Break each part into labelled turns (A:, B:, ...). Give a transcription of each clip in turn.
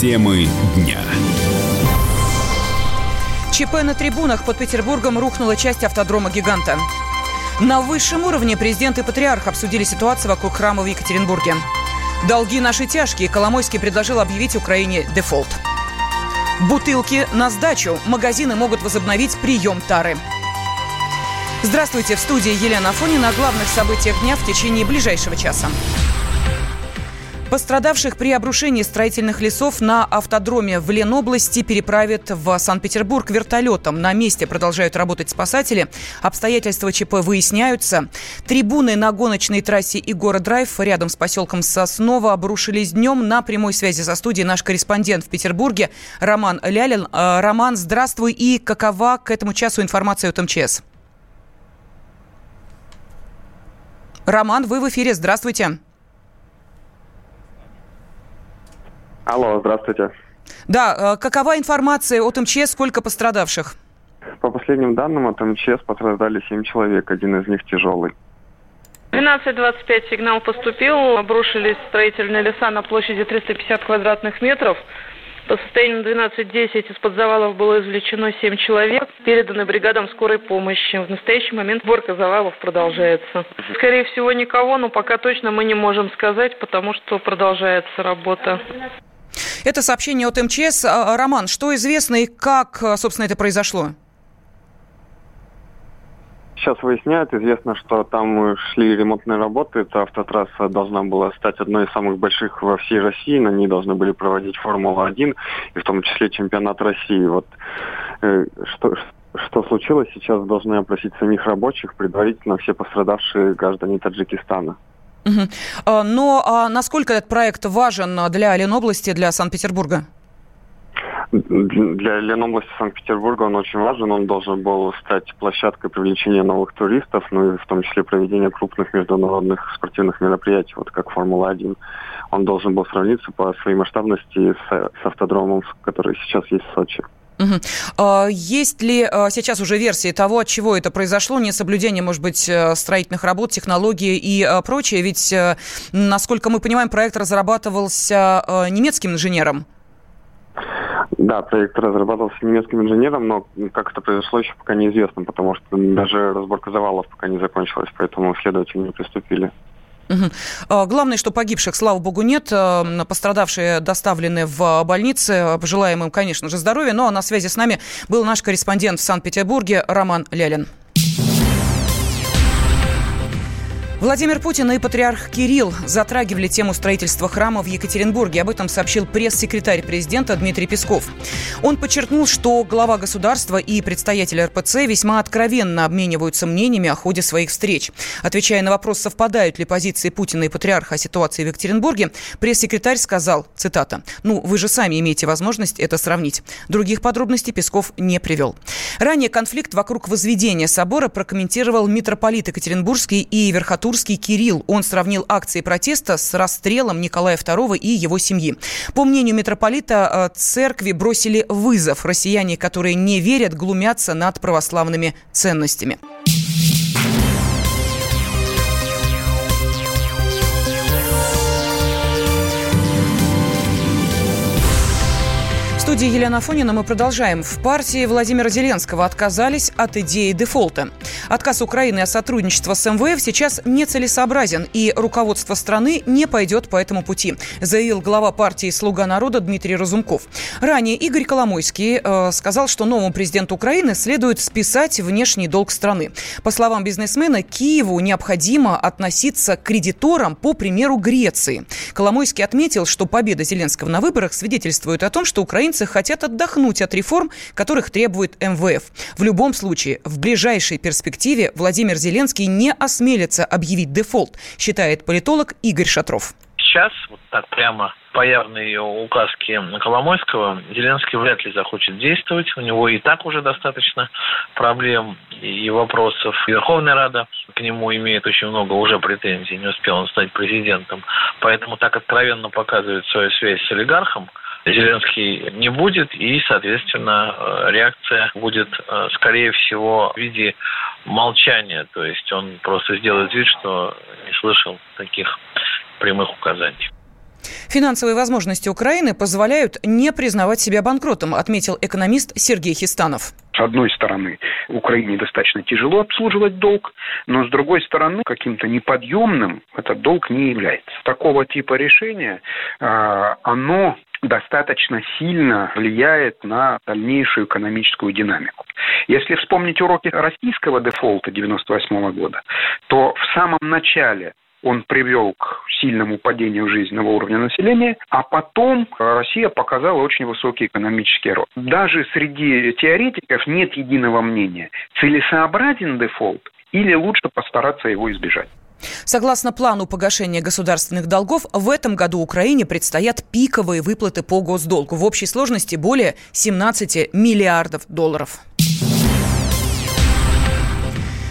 A: Темы дня.
B: ЧП на трибунах под Петербургом рухнула часть автодрома «Гиганта». На высшем уровне президент и патриарх обсудили ситуацию вокруг храма в Екатеринбурге. Долги наши тяжкие. Коломойский предложил объявить Украине дефолт. Бутылки на сдачу. Магазины могут возобновить прием тары. Здравствуйте, в студии Елена Афонина о главных событиях дня в течение ближайшего часа. Пострадавших при обрушении строительных лесов на автодроме в Ленобласти переправят в Санкт-Петербург вертолетом. На месте продолжают работать спасатели. Обстоятельства ЧП выясняются. Трибуны на гоночной трассе Игора Драйв рядом с поселком Соснова обрушились днем. На прямой связи со студией наш корреспондент в Петербурге Роман Лялин. Э, Роман, здравствуй. И какова к этому часу информация от МЧС? Роман, вы в эфире. Здравствуйте.
C: Алло, здравствуйте.
B: Да, э, какова информация от МЧС, сколько пострадавших?
C: По последним данным от МЧС пострадали 7 человек, один из них тяжелый.
D: 12.25 сигнал поступил, обрушились строительные леса на площади 350 квадратных метров. По состоянию 12.10 из-под завалов было извлечено 7 человек, переданы бригадам скорой помощи. В настоящий момент сборка завалов продолжается. Скорее всего, никого, но пока точно мы не можем сказать, потому что продолжается работа.
B: Это сообщение от МЧС. А, Роман, что известно и как, а, собственно, это произошло?
C: Сейчас выясняют. Известно, что там шли ремонтные работы. Эта автотрасса должна была стать одной из самых больших во всей России. На ней должны были проводить Формулу-1, и в том числе чемпионат России. Вот э, что, что случилось, сейчас должны опросить самих рабочих, предварительно все пострадавшие граждане Таджикистана.
B: Угу. Но а насколько этот проект важен для Ленобласти, для Санкт-Петербурга?
C: Для Ленобласти Санкт-Петербурга он очень важен. Он должен был стать площадкой привлечения новых туристов, ну и в том числе проведения крупных международных спортивных мероприятий, вот как Формула-1. Он должен был сравниться по своей масштабности с, с автодромом, который сейчас есть в Сочи.
B: Угу. Есть ли а, сейчас уже версии того, от чего это произошло? Несоблюдение, может быть, э, строительных работ, технологии и а, прочее? Ведь, э, насколько мы понимаем, проект разрабатывался немецким инженером.
C: Да, проект разрабатывался немецким инженером, но как это произошло, еще пока неизвестно, потому что даже разборка завалов пока не закончилась, поэтому следователи не приступили.
B: Угу. Главное, что погибших, слава богу, нет. А, пострадавшие доставлены в больницы. Пожелаем им, конечно же, здоровья. Ну а на связи с нами был наш корреспондент в Санкт-Петербурге Роман Лялин. Владимир Путин и патриарх Кирилл затрагивали тему строительства храма в Екатеринбурге. Об этом сообщил пресс-секретарь президента Дмитрий Песков. Он подчеркнул, что глава государства и представитель РПЦ весьма откровенно обмениваются мнениями о ходе своих встреч. Отвечая на вопрос, совпадают ли позиции Путина и патриарха о ситуации в Екатеринбурге, пресс-секретарь сказал, цитата, «Ну, вы же сами имеете возможность это сравнить». Других подробностей Песков не привел. Ранее конфликт вокруг возведения собора прокомментировал митрополит Екатеринбургский и Верхотурский Турский Кирилл. Он сравнил акции протеста с расстрелом Николая II и его семьи. По мнению митрополита, э, церкви бросили вызов. Россияне, которые не верят, глумятся над православными ценностями. Студии Елена Афонина мы продолжаем. В партии Владимира Зеленского отказались от идеи дефолта. Отказ Украины от сотрудничества с МВФ сейчас нецелесообразен, и руководство страны не пойдет по этому пути, заявил глава партии «Слуга народа» Дмитрий Разумков. Ранее Игорь Коломойский э, сказал, что новому президенту Украины следует списать внешний долг страны. По словам бизнесмена, Киеву необходимо относиться к кредиторам по примеру Греции. Коломойский отметил, что победа Зеленского на выборах свидетельствует о том, что украинцы хотят отдохнуть от реформ, которых требует МВФ. В любом случае, в ближайшей перспективе Владимир Зеленский не осмелится объявить дефолт, считает политолог Игорь Шатров.
E: Сейчас, вот так прямо по явной указке Коломойского, Зеленский вряд ли захочет действовать. У него и так уже достаточно проблем и вопросов. Верховная Рада к нему имеет очень много уже претензий, не успел он стать президентом. Поэтому так откровенно показывает свою связь с олигархом – Зеленский не будет, и, соответственно, э, реакция будет, э, скорее всего, в виде молчания. То есть он просто сделает вид, что не слышал таких прямых указаний.
B: Финансовые возможности Украины позволяют не признавать себя банкротом, отметил экономист Сергей Хистанов.
A: С одной стороны, Украине достаточно тяжело обслуживать долг, но с другой стороны, каким-то неподъемным этот долг не является. Такого типа решения, а, оно достаточно сильно влияет на дальнейшую экономическую динамику. Если вспомнить уроки российского дефолта 1998 года, то в самом начале он привел к сильному падению жизненного уровня населения, а потом Россия показала очень высокий экономический рост. Даже среди теоретиков нет единого мнения, целесообразен дефолт или лучше постараться его избежать.
B: Согласно плану погашения государственных долгов, в этом году Украине предстоят пиковые выплаты по госдолгу в общей сложности более 17 миллиардов долларов.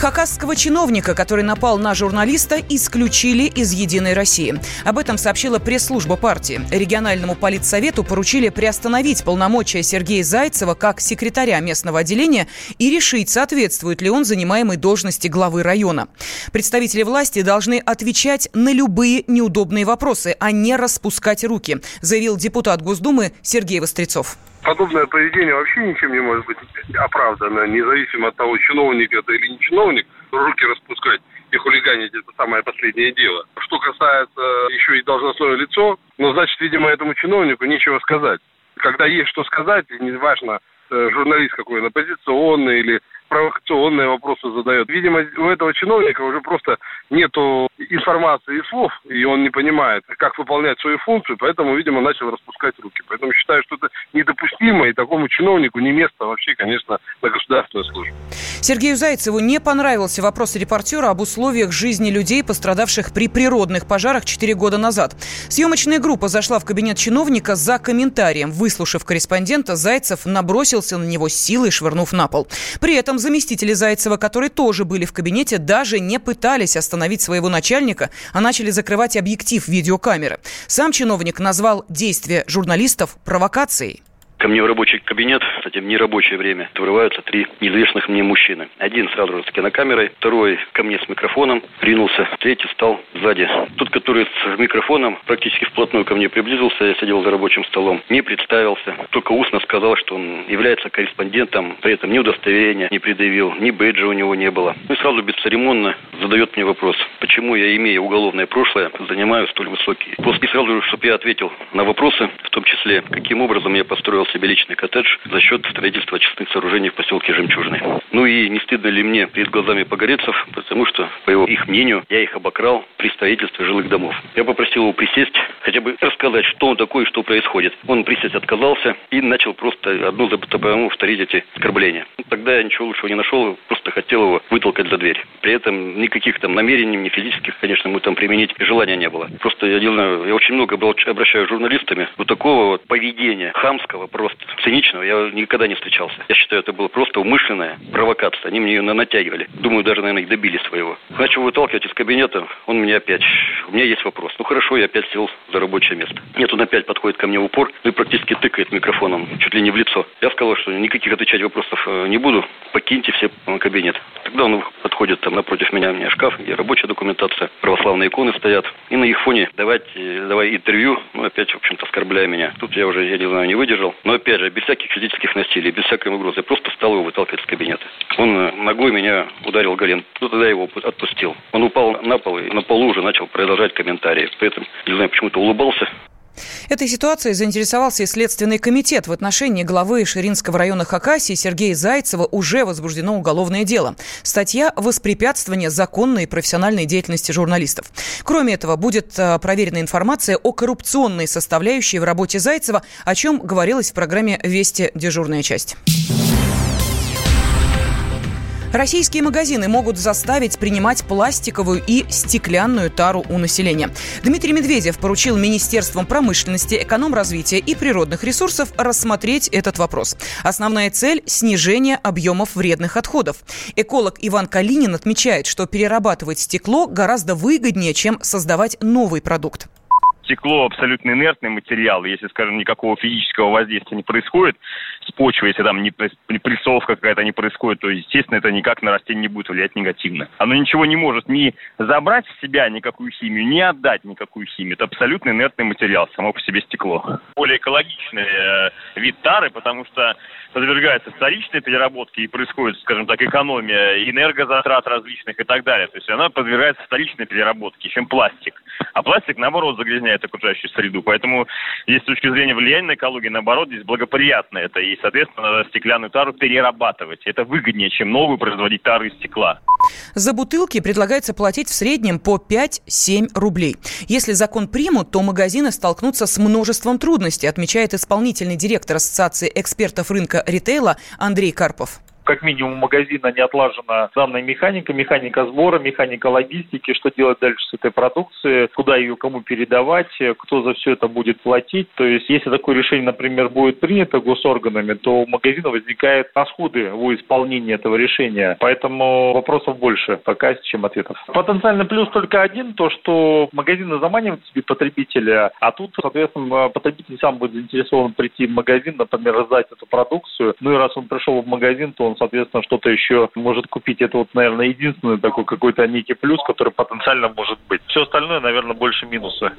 B: Хакасского чиновника, который напал на журналиста, исключили из «Единой России». Об этом сообщила пресс-служба партии. Региональному политсовету поручили приостановить полномочия Сергея Зайцева как секретаря местного отделения и решить, соответствует ли он занимаемой должности главы района. Представители власти должны отвечать на любые неудобные вопросы, а не распускать руки, заявил депутат Госдумы Сергей Вострецов
F: подобное поведение вообще ничем не может быть оправдано, независимо от того, чиновник это или не чиновник, руки распускать и хулиганить это самое последнее дело. Что касается еще и должностное лицо, ну, значит, видимо, этому чиновнику нечего сказать. Когда есть что сказать, неважно, э, журналист какой он, оппозиционный или провокационные вопросы задает. Видимо, у этого чиновника уже просто нету информации и слов, и он не понимает, как выполнять свою функцию, поэтому, видимо, начал распускать руки. Поэтому считаю, что это недопустимо, и такому чиновнику не место вообще, конечно, на государственной службе.
B: Сергею Зайцеву не понравился вопрос репортера об условиях жизни людей, пострадавших при природных пожарах 4 года назад. Съемочная группа зашла в кабинет чиновника за комментарием. Выслушав корреспондента, Зайцев набросился на него силой, швырнув на пол. При этом заместители Зайцева, которые тоже были в кабинете, даже не пытались остановить своего начальника, а начали закрывать объектив видеокамеры. Сам чиновник назвал действия журналистов провокацией.
G: Ко мне в рабочий кабинет, кстати, в нерабочее время, врываются три неизвестных мне мужчины. Один сразу же с кинокамерой, второй ко мне с микрофоном ринулся, третий стал сзади. Тот, который с микрофоном практически вплотную ко мне приблизился, я сидел за рабочим столом, не представился, только устно сказал, что он является корреспондентом, при этом ни удостоверения не предъявил, ни бейджа у него не было. Ну и сразу бесцеремонно задает мне вопрос, почему я, имея уголовное прошлое, занимаю столь высокий пост. И сразу же, чтобы я ответил на вопросы, в том числе, каким образом я построил себе личный коттедж за счет строительства очистных сооружений в поселке Жемчужный. Ну и не стыдно ли мне перед глазами погорецов, потому что, по его, их мнению, я их обокрал при строительстве жилых домов. Я попросил его присесть, хотя бы рассказать, что он такой и что происходит. Он присесть отказался и начал просто одну за другому повторить эти оскорбления. Ну, тогда я ничего лучшего не нашел, просто хотел его вытолкать за дверь. При этом никаких там намерений, ни физических, конечно, мы там применить желания не было. Просто я делаю, я очень много обращаюсь с журналистами. Вот такого вот поведения хамского, просто циничного я никогда не встречался. Я считаю, это было просто умышленная провокация. Они мне ее натягивали. Думаю, даже, наверное, и добили своего. Начал выталкивать из кабинета, он мне опять, у меня есть вопрос. Ну хорошо, я опять сел за рабочее место. Нет, он опять подходит ко мне в упор и практически тыкает микрофоном чуть ли не в лицо. Я сказал, что никаких отвечать вопросов э, не буду, покиньте все кабинет. Тогда он подходит там напротив меня, у меня шкаф, где рабочая документация, православные иконы стоят. И на их фоне давать, э, давай интервью, ну опять, в общем-то, оскорбляя меня. Тут я уже, я не знаю, не выдержал. Но опять же, без всяких физических насилий, без всякой угрозы. Просто стал его выталкивать из кабинета. Он э, ногой меня ударил голен. Ну, тогда его отпустил. Он упал на пол и на полу уже начал продолжать комментарии. Поэтому, не знаю, почему-то улыбался.
B: Этой ситуацией заинтересовался и Следственный комитет. В отношении главы Ширинского района Хакасии Сергея Зайцева уже возбуждено уголовное дело. Статья «Воспрепятствование законной и профессиональной деятельности журналистов». Кроме этого, будет э, проверена информация о коррупционной составляющей в работе Зайцева, о чем говорилось в программе «Вести. Дежурная часть». Российские магазины могут заставить принимать пластиковую и стеклянную тару у населения. Дмитрий Медведев поручил Министерствам промышленности, эконом-развития и природных ресурсов рассмотреть этот вопрос. Основная цель – снижение объемов вредных отходов. Эколог Иван Калинин отмечает, что перерабатывать стекло гораздо выгоднее, чем создавать новый продукт
H: стекло абсолютно инертный материал. Если, скажем, никакого физического воздействия не происходит с почвой, если там не прессовка какая-то не происходит, то, естественно, это никак на растение не будет влиять негативно. Оно ничего не может ни забрать в себя никакую химию, ни отдать никакую химию. Это абсолютно инертный материал, само по себе стекло. Более экологичный э, вид тары, потому что подвергается вторичной переработке и происходит, скажем так, экономия энергозатрат различных и так далее. То есть она подвергается вторичной переработке, чем пластик. А пластик, наоборот, загрязняет окружающую среду. Поэтому есть с точки зрения влияния на экологию, наоборот, здесь благоприятно это. И, соответственно, надо стеклянную тару перерабатывать. Это выгоднее, чем новую производить тару из стекла.
B: За бутылки предлагается платить в среднем по 5-7 рублей. Если закон примут, то магазины столкнутся с множеством трудностей, отмечает исполнительный директор Ассоциации экспертов рынка ритейла Андрей Карпов
I: как минимум магазина не отлажена данная механика, механика сбора, механика логистики, что делать дальше с этой продукцией, куда ее кому передавать, кто за все это будет платить. То есть, если такое решение, например, будет принято госорганами, то у магазина возникают расходы в исполнении этого решения. Поэтому вопросов больше пока, чем ответов. Потенциальный плюс только один, то, что магазины заманивают себе потребителя, а тут, соответственно, потребитель сам будет заинтересован прийти в магазин, например, раздать эту продукцию. Ну и раз он пришел в магазин, то он соответственно, что-то еще может купить. Это вот, наверное, единственный такой какой-то некий плюс, который потенциально может быть. Все остальное, наверное, больше минусы.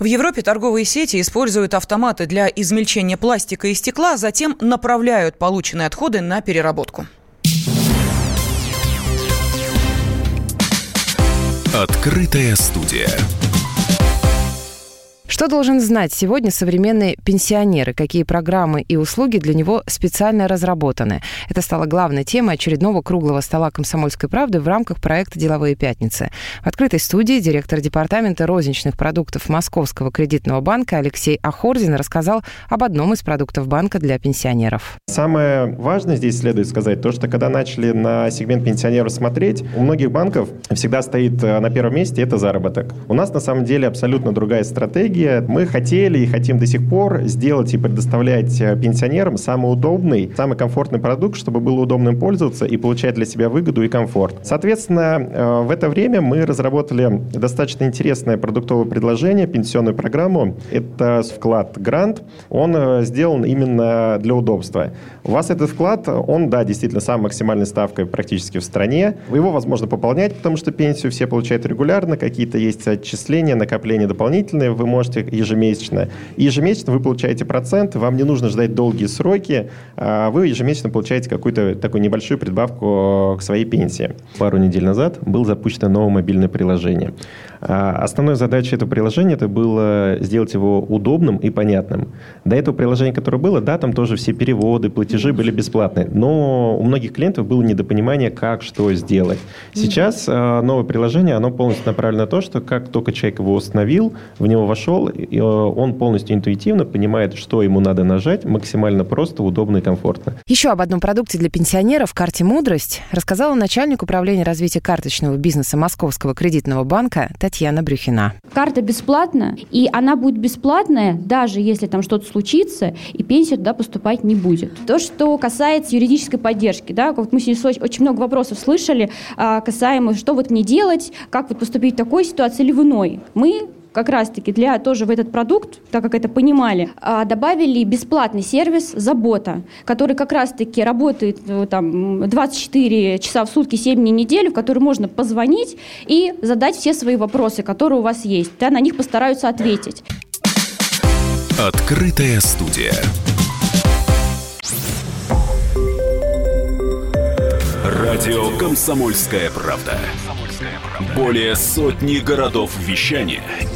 B: В Европе торговые сети используют автоматы для измельчения пластика и стекла, а затем направляют полученные отходы на переработку.
J: Открытая студия.
K: Что должен знать сегодня современный пенсионер и какие программы и услуги для него специально разработаны? Это стало главной темой очередного круглого стола «Комсомольской правды» в рамках проекта «Деловые пятницы». В открытой студии директор департамента розничных продуктов Московского кредитного банка Алексей Ахорзин рассказал об одном из продуктов банка для пенсионеров.
L: Самое важное здесь следует сказать, то, что когда начали на сегмент пенсионеров смотреть, у многих банков всегда стоит э, на первом месте это заработок. У нас на самом деле абсолютно другая стратегия стратегия. Мы хотели и хотим до сих пор сделать и предоставлять э, пенсионерам самый удобный, самый комфортный продукт, чтобы было удобно им пользоваться и получать для себя выгоду и комфорт. Соответственно, э, в это время мы разработали достаточно интересное продуктовое предложение, пенсионную программу. Это вклад «Грант». Он э, сделан именно для удобства. У вас этот вклад, он, да, действительно, самой максимальной ставкой практически в стране. Его возможно пополнять, потому что пенсию все получают регулярно, какие-то есть отчисления, накопления дополнительные. Вы можете можете ежемесячно. И ежемесячно вы получаете процент, вам не нужно ждать долгие сроки, а вы ежемесячно получаете какую-то такую небольшую прибавку к своей пенсии. Пару недель назад было запущено новое мобильное приложение. А основной задачей этого приложения это было сделать его удобным и понятным. До этого приложения, которое было, да, там тоже все переводы, платежи были бесплатные, но у многих клиентов было недопонимание, как что сделать. Сейчас а, новое приложение, оно полностью направлено на то, что как только человек его установил, в него вошел, и он полностью интуитивно понимает, что ему надо нажать, максимально просто, удобно и комфортно.
K: Еще об одном продукте для пенсионеров «Карте Мудрость» рассказала начальник управления развития карточного бизнеса Московского кредитного банка Татьяна Брюхина.
M: Карта бесплатная, и она будет бесплатная, даже если там что-то случится, и пенсия туда поступать не будет. То, что касается юридической поддержки, да, вот мы сегодня очень много вопросов слышали а, касаемо, что вот мне делать, как вот поступить в такой ситуации или в иной. Мы как раз-таки для тоже в этот продукт, так как это понимали, а, добавили бесплатный сервис «Забота», который как раз-таки работает э, там 24 часа в сутки, 7 дней в неделю, в который можно позвонить и задать все свои вопросы, которые у вас есть. Да, на них постараются ответить.
J: Открытая студия. Радио «Комсомольская правда». Более сотни городов вещания –